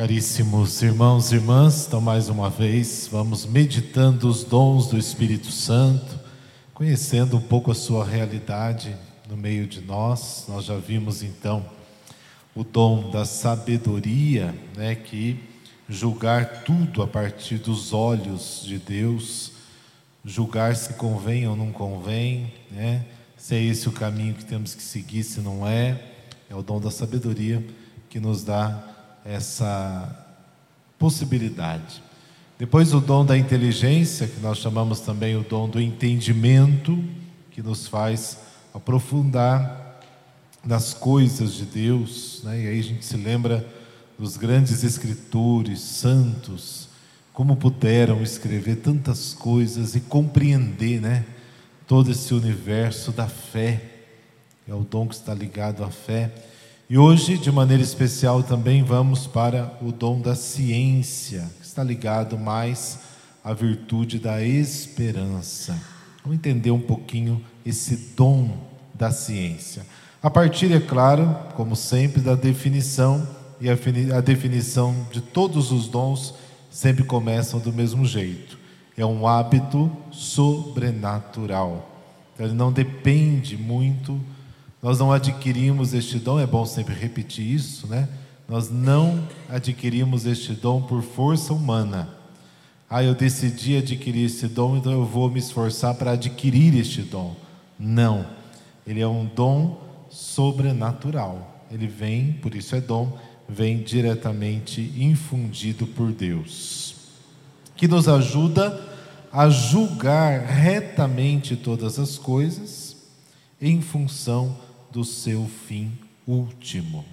Caríssimos irmãos e irmãs, então mais uma vez vamos meditando os dons do Espírito Santo, conhecendo um pouco a sua realidade no meio de nós. Nós já vimos então o dom da sabedoria, né, que julgar tudo a partir dos olhos de Deus, julgar se convém ou não convém, né? Se é esse o caminho que temos que seguir, se não é, é o dom da sabedoria que nos dá essa possibilidade. Depois o dom da inteligência, que nós chamamos também o dom do entendimento, que nos faz aprofundar nas coisas de Deus, né? e aí a gente se lembra dos grandes escritores, santos, como puderam escrever tantas coisas e compreender, né? Todo esse universo da fé, é o dom que está ligado à fé. E hoje, de maneira especial, também vamos para o dom da ciência, que está ligado mais à virtude da esperança. Vamos entender um pouquinho esse dom da ciência. A partir, é claro, como sempre, da definição, e a definição de todos os dons sempre começam do mesmo jeito. É um hábito sobrenatural. Ele não depende muito nós não adquirimos este dom, é bom sempre repetir isso, né? Nós não adquirimos este dom por força humana. Ah, eu decidi adquirir este dom, então eu vou me esforçar para adquirir este dom. Não. Ele é um dom sobrenatural. Ele vem, por isso é dom, vem diretamente infundido por Deus. Que nos ajuda a julgar retamente todas as coisas em função do seu fim último.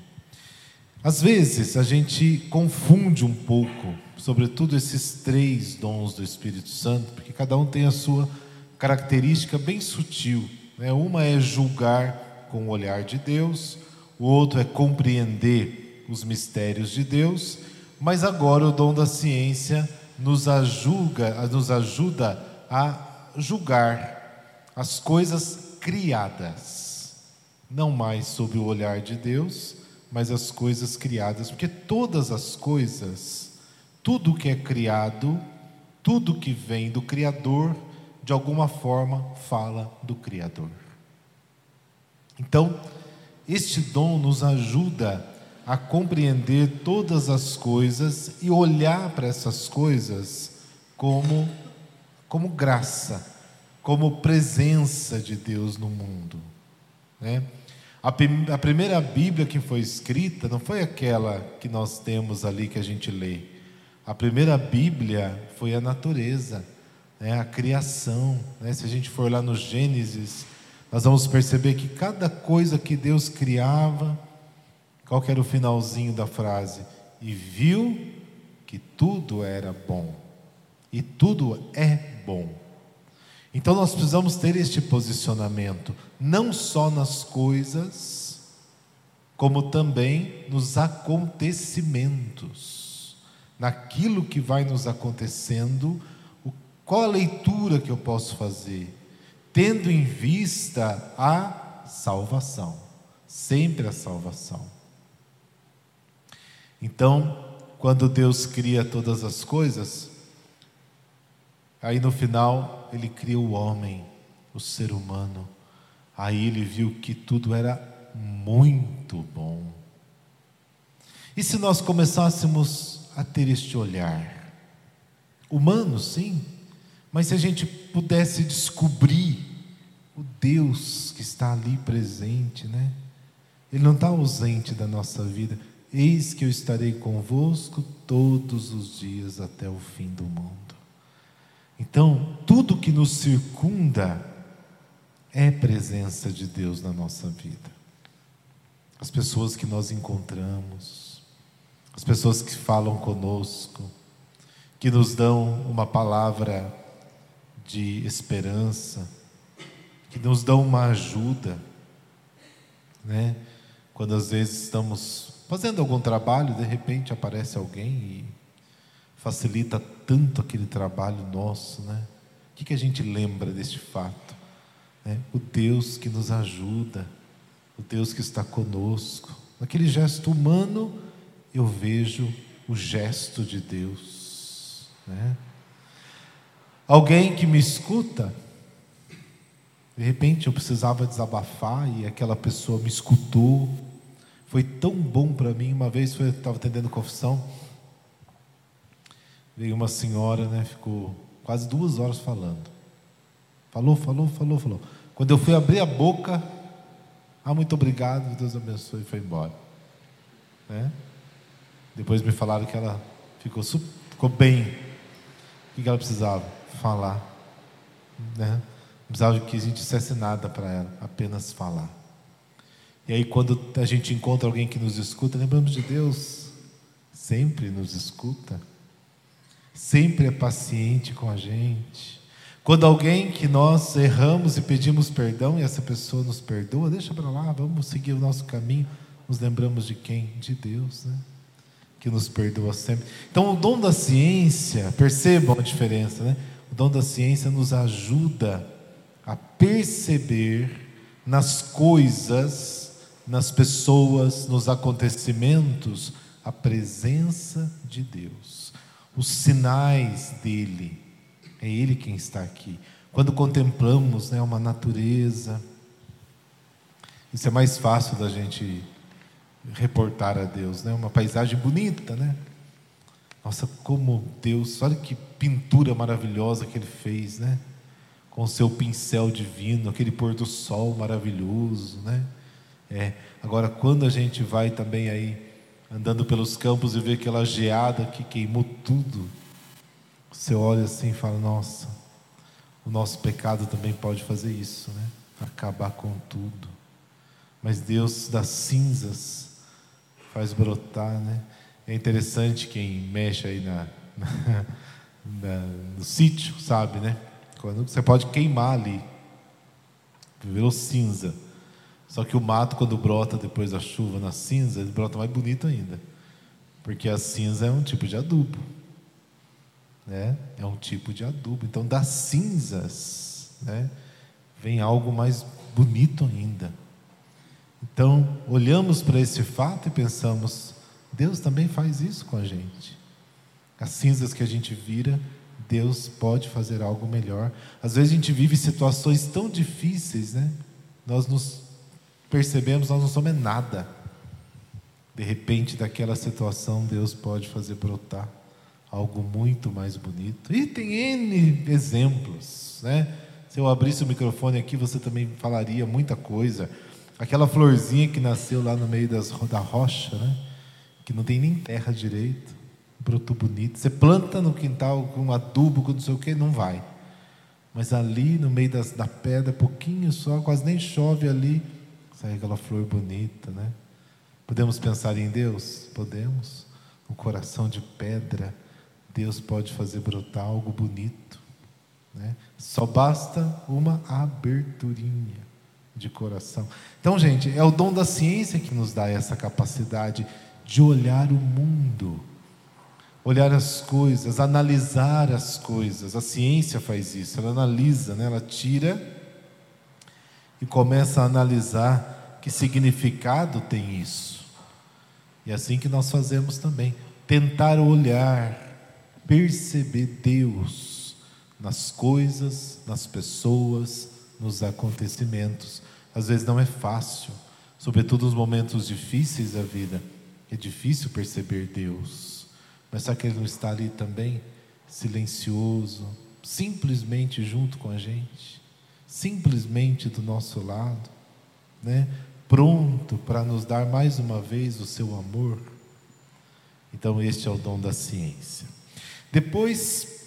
Às vezes a gente confunde um pouco, sobretudo esses três dons do Espírito Santo, porque cada um tem a sua característica bem sutil. Né? Uma é julgar com o olhar de Deus, o outro é compreender os mistérios de Deus, mas agora o dom da ciência nos ajuda, nos ajuda a julgar as coisas criadas não mais sob o olhar de Deus, mas as coisas criadas, porque todas as coisas, tudo que é criado, tudo que vem do Criador, de alguma forma fala do Criador. Então, este dom nos ajuda a compreender todas as coisas e olhar para essas coisas como, como graça, como presença de Deus no mundo. Né? A, primeira Bíblia que foi escrita não foi aquela que nós temos ali que a gente lê. A primeira Bíblia foi a natureza, né? a criação. Né? Se a gente for lá no Gênesis, nós vamos perceber que cada coisa que Deus criava, qual que era o finalzinho da frase? E viu que tudo era bom. E tudo é bom. Então nós precisamos ter este posicionamento, não só nas coisas, como também nos acontecimentos, naquilo que vai nos acontecendo, qual a leitura que eu posso fazer, tendo em vista a salvação, sempre a salvação. Então, quando Deus cria todas as coisas, Aí no final ele cria o homem, o ser humano. Aí ele viu que tudo era muito bom. E se nós começássemos a ter este olhar, humano, sim, mas se a gente pudesse descobrir o Deus que está ali presente, né? Ele não está ausente da nossa vida. Eis que eu estarei convosco todos os dias até o fim do mundo. Então, tudo que nos circunda é presença de Deus na nossa vida. As pessoas que nós encontramos, as pessoas que falam conosco, que nos dão uma palavra de esperança, que nos dão uma ajuda, né? Quando às vezes estamos fazendo algum trabalho, de repente aparece alguém e facilita tanto aquele trabalho nosso, né? O que, que a gente lembra deste fato? Né? O Deus que nos ajuda, o Deus que está conosco. Naquele gesto humano, eu vejo o gesto de Deus. Né? Alguém que me escuta, de repente eu precisava desabafar e aquela pessoa me escutou. Foi tão bom para mim. Uma vez eu estava atendendo confissão, veio uma senhora, né, ficou quase duas horas falando. Falou, falou, falou, falou. Quando eu fui abrir a boca, ah, muito obrigado, Deus abençoe, e foi embora. Né? Depois me falaram que ela ficou, ficou bem. O que ela precisava? Falar. Né? Não precisava que a gente dissesse nada para ela, apenas falar. E aí, quando a gente encontra alguém que nos escuta, lembramos de Deus, sempre nos escuta, sempre é paciente com a gente. Quando alguém que nós erramos e pedimos perdão e essa pessoa nos perdoa, deixa para lá, vamos seguir o nosso caminho. Nos lembramos de quem? De Deus, né? Que nos perdoa sempre. Então, o dom da ciência, percebam a diferença, né? O dom da ciência nos ajuda a perceber nas coisas, nas pessoas, nos acontecimentos, a presença de Deus, os sinais dele é Ele quem está aqui. Quando contemplamos né, uma natureza, isso é mais fácil da gente reportar a Deus, né? Uma paisagem bonita, né? Nossa, como Deus, olha que pintura maravilhosa que Ele fez, né? Com o seu pincel divino, aquele pôr do sol maravilhoso, né? É. Agora, quando a gente vai também aí andando pelos campos e vê aquela geada que queimou tudo, você olha assim e fala: nossa, o nosso pecado também pode fazer isso, né? Acabar com tudo. Mas Deus das cinzas faz brotar, né? É interessante quem mexe aí na, na, na, no sítio, sabe, né? Quando você pode queimar ali, virou cinza. Só que o mato, quando brota depois da chuva na cinza, ele brota mais bonito ainda. Porque a cinza é um tipo de adubo né? é um tipo de adubo. Então, das cinzas né? vem algo mais bonito ainda. Então, olhamos para esse fato e pensamos: Deus também faz isso com a gente. As cinzas que a gente vira, Deus pode fazer algo melhor. Às vezes a gente vive situações tão difíceis, né? Nós nos percebemos, nós não somos nada. De repente, daquela situação, Deus pode fazer brotar algo muito mais bonito. E tem N exemplos, né? Se eu abrisse o microfone aqui, você também falaria muita coisa. Aquela florzinha que nasceu lá no meio das, da rocha, né? Que não tem nem terra direito, brotou bonito. Você planta no quintal com adubo, com não sei o que, não vai. Mas ali no meio das, da pedra, pouquinho só, quase nem chove ali, sai aquela flor bonita, né? Podemos pensar em Deus? Podemos. Um coração de pedra Deus pode fazer brotar algo bonito. Né? Só basta uma aberturinha de coração. Então, gente, é o dom da ciência que nos dá essa capacidade de olhar o mundo, olhar as coisas, analisar as coisas. A ciência faz isso, ela analisa, né? ela tira e começa a analisar que significado tem isso. E é assim que nós fazemos também. Tentar olhar perceber Deus nas coisas, nas pessoas, nos acontecimentos. Às vezes não é fácil, sobretudo nos momentos difíceis da vida, é difícil perceber Deus. Mas será que Ele não está ali também, silencioso, simplesmente junto com a gente, simplesmente do nosso lado, né? pronto para nos dar mais uma vez o seu amor? Então, este é o dom da ciência. Depois,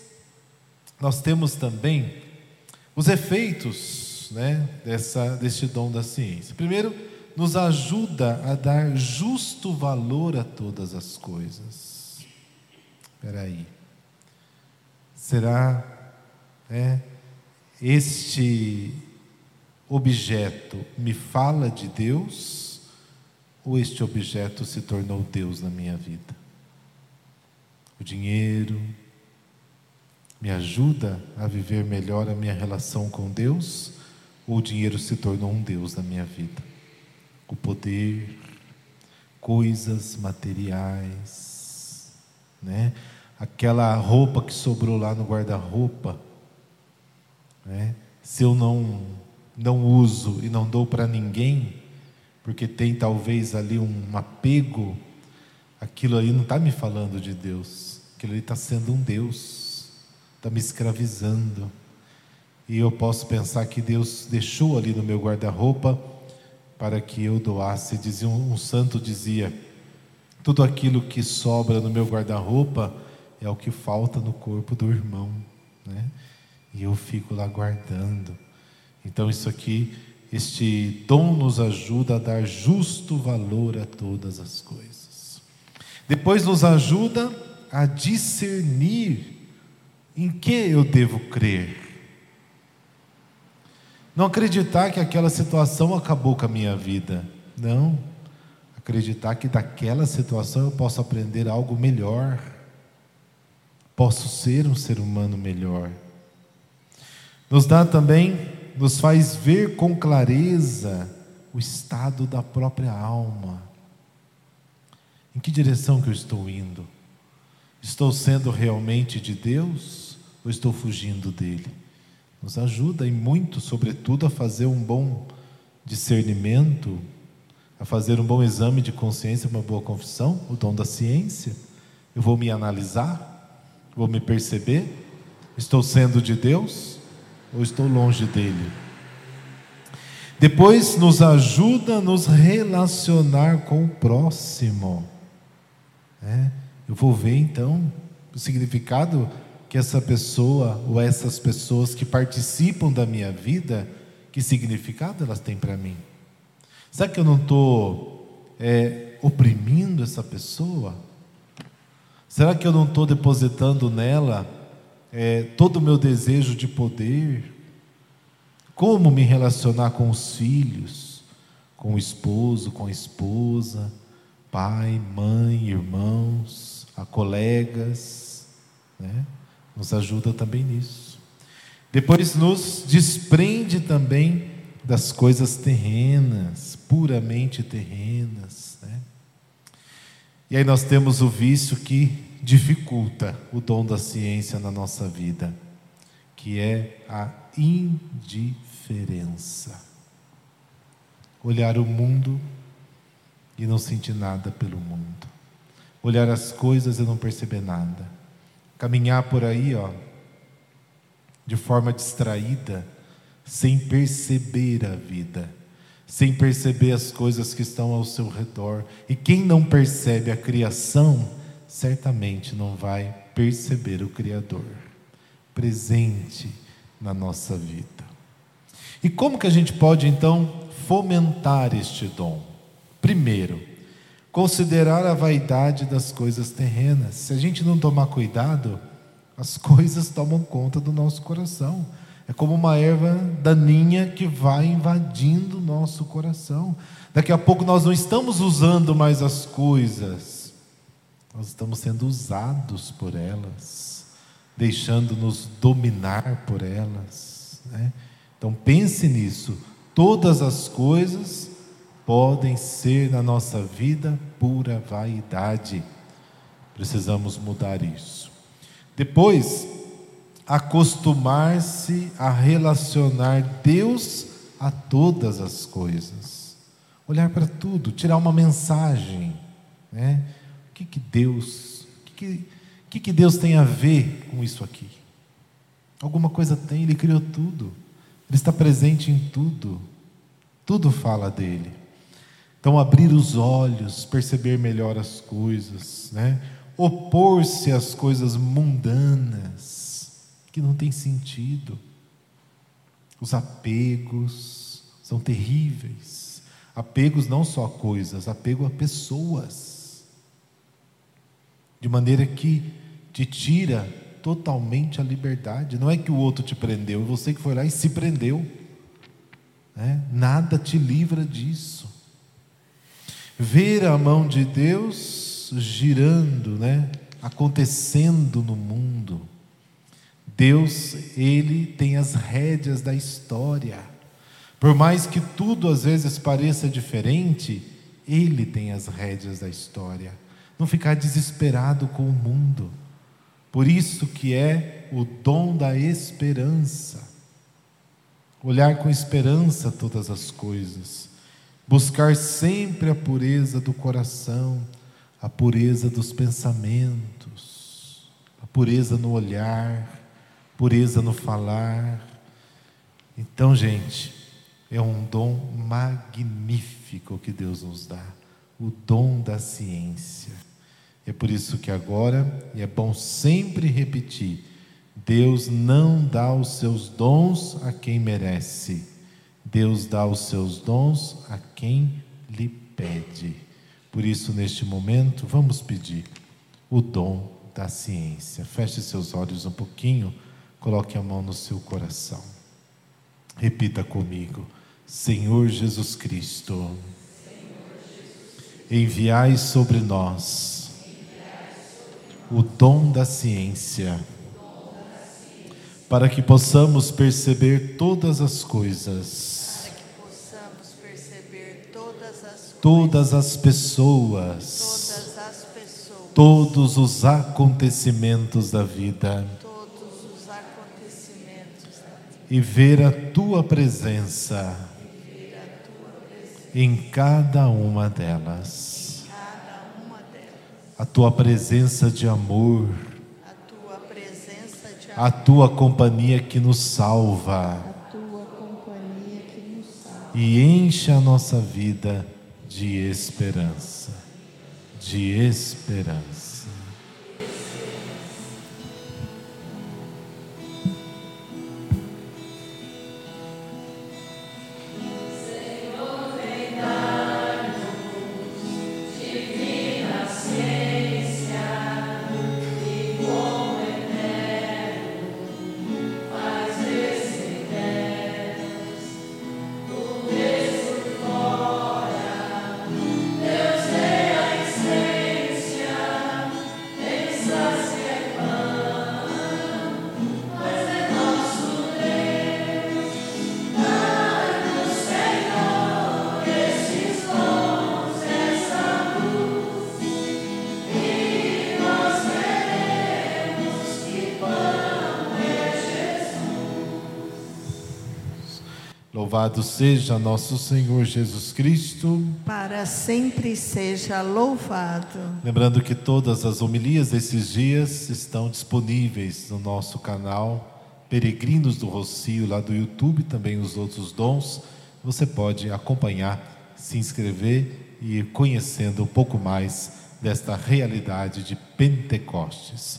nós temos também os efeitos né, dessa, deste dom da ciência. Primeiro, nos ajuda a dar justo valor a todas as coisas. Espera aí. Será né, este objeto me fala de Deus ou este objeto se tornou Deus na minha vida? o dinheiro, me ajuda a viver melhor a minha relação com Deus, ou o dinheiro se tornou um Deus na minha vida? O poder, coisas materiais. né? Aquela roupa que sobrou lá no guarda-roupa, né? Se eu não não uso e não dou para ninguém, porque tem talvez ali um apego, aquilo ali não está me falando de Deus, aquilo ali está sendo um Deus, está me escravizando. E eu posso pensar que Deus deixou ali no meu guarda-roupa para que eu doasse. Dizia um, um santo dizia: tudo aquilo que sobra no meu guarda-roupa é o que falta no corpo do irmão, né? E eu fico lá guardando. Então isso aqui, este dom nos ajuda a dar justo valor a todas as coisas. Depois nos ajuda a discernir em que eu devo crer. Não acreditar que aquela situação acabou com a minha vida. Não. Acreditar que daquela situação eu posso aprender algo melhor. Posso ser um ser humano melhor. Nos dá também, nos faz ver com clareza o estado da própria alma. Em que direção que eu estou indo? Estou sendo realmente de Deus ou estou fugindo dele? Nos ajuda e muito, sobretudo, a fazer um bom discernimento, a fazer um bom exame de consciência, uma boa confissão, o dom da ciência. Eu vou me analisar, vou me perceber, estou sendo de Deus ou estou longe dele? Depois nos ajuda a nos relacionar com o próximo. É, eu vou ver então o significado que essa pessoa ou essas pessoas que participam da minha vida, que significado elas têm para mim? Será que eu não estou é, oprimindo essa pessoa? Será que eu não estou depositando nela é, todo o meu desejo de poder? Como me relacionar com os filhos, com o esposo, com a esposa, pai, mãe, irmãos, a colegas, né? nos ajuda também nisso. Depois nos desprende também das coisas terrenas, puramente terrenas. Né? E aí nós temos o vício que dificulta o dom da ciência na nossa vida, que é a indiferença. Olhar o mundo e não sentir nada pelo mundo. Olhar as coisas e não perceber nada caminhar por aí, ó, de forma distraída, sem perceber a vida, sem perceber as coisas que estão ao seu redor. E quem não percebe a criação, certamente não vai perceber o Criador presente na nossa vida. E como que a gente pode então fomentar este dom? Primeiro, considerar a vaidade das coisas terrenas. Se a gente não tomar cuidado, as coisas tomam conta do nosso coração. É como uma erva daninha que vai invadindo o nosso coração. Daqui a pouco nós não estamos usando mais as coisas, nós estamos sendo usados por elas, deixando-nos dominar por elas. Né? Então pense nisso. Todas as coisas podem ser na nossa vida pura vaidade. Precisamos mudar isso. Depois, acostumar-se a relacionar Deus a todas as coisas. Olhar para tudo, tirar uma mensagem. Né? Que, que Deus, o que, que, que Deus tem a ver com isso aqui? Alguma coisa tem, Ele criou tudo. Ele está presente em tudo. Tudo fala dele. Então, abrir os olhos, perceber melhor as coisas, né? opor-se às coisas mundanas, que não tem sentido. Os apegos são terríveis. Apegos não só a coisas, apego a pessoas. De maneira que te tira totalmente a liberdade. Não é que o outro te prendeu, é você que foi lá e se prendeu. Né? Nada te livra disso ver a mão de Deus girando, né? acontecendo no mundo. Deus, Ele tem as rédeas da história. Por mais que tudo às vezes pareça diferente, Ele tem as rédeas da história. Não ficar desesperado com o mundo. Por isso que é o dom da esperança. Olhar com esperança todas as coisas, buscar sempre a pureza do coração, a pureza dos pensamentos, a pureza no olhar, pureza no falar. Então, gente, é um dom magnífico que Deus nos dá o dom da ciência. É por isso que agora, e é bom sempre repetir, Deus não dá os seus dons a quem merece, Deus dá os seus dons a quem lhe pede. Por isso, neste momento, vamos pedir o dom da ciência. Feche seus olhos um pouquinho, coloque a mão no seu coração. Repita comigo: Senhor Jesus Cristo, enviai sobre nós o dom da ciência, para que possamos perceber todas as coisas, todas as pessoas, todos os acontecimentos da vida. E ver a tua presença em cada uma delas. A tua presença de amor, a tua companhia que nos salva. E enche a nossa vida de esperança, de esperança. Louvado seja nosso Senhor Jesus Cristo. Para sempre seja louvado. Lembrando que todas as homilias desses dias estão disponíveis no nosso canal Peregrinos do Rocio, lá do YouTube, também os outros dons. Você pode acompanhar, se inscrever e ir conhecendo um pouco mais desta realidade de Pentecostes.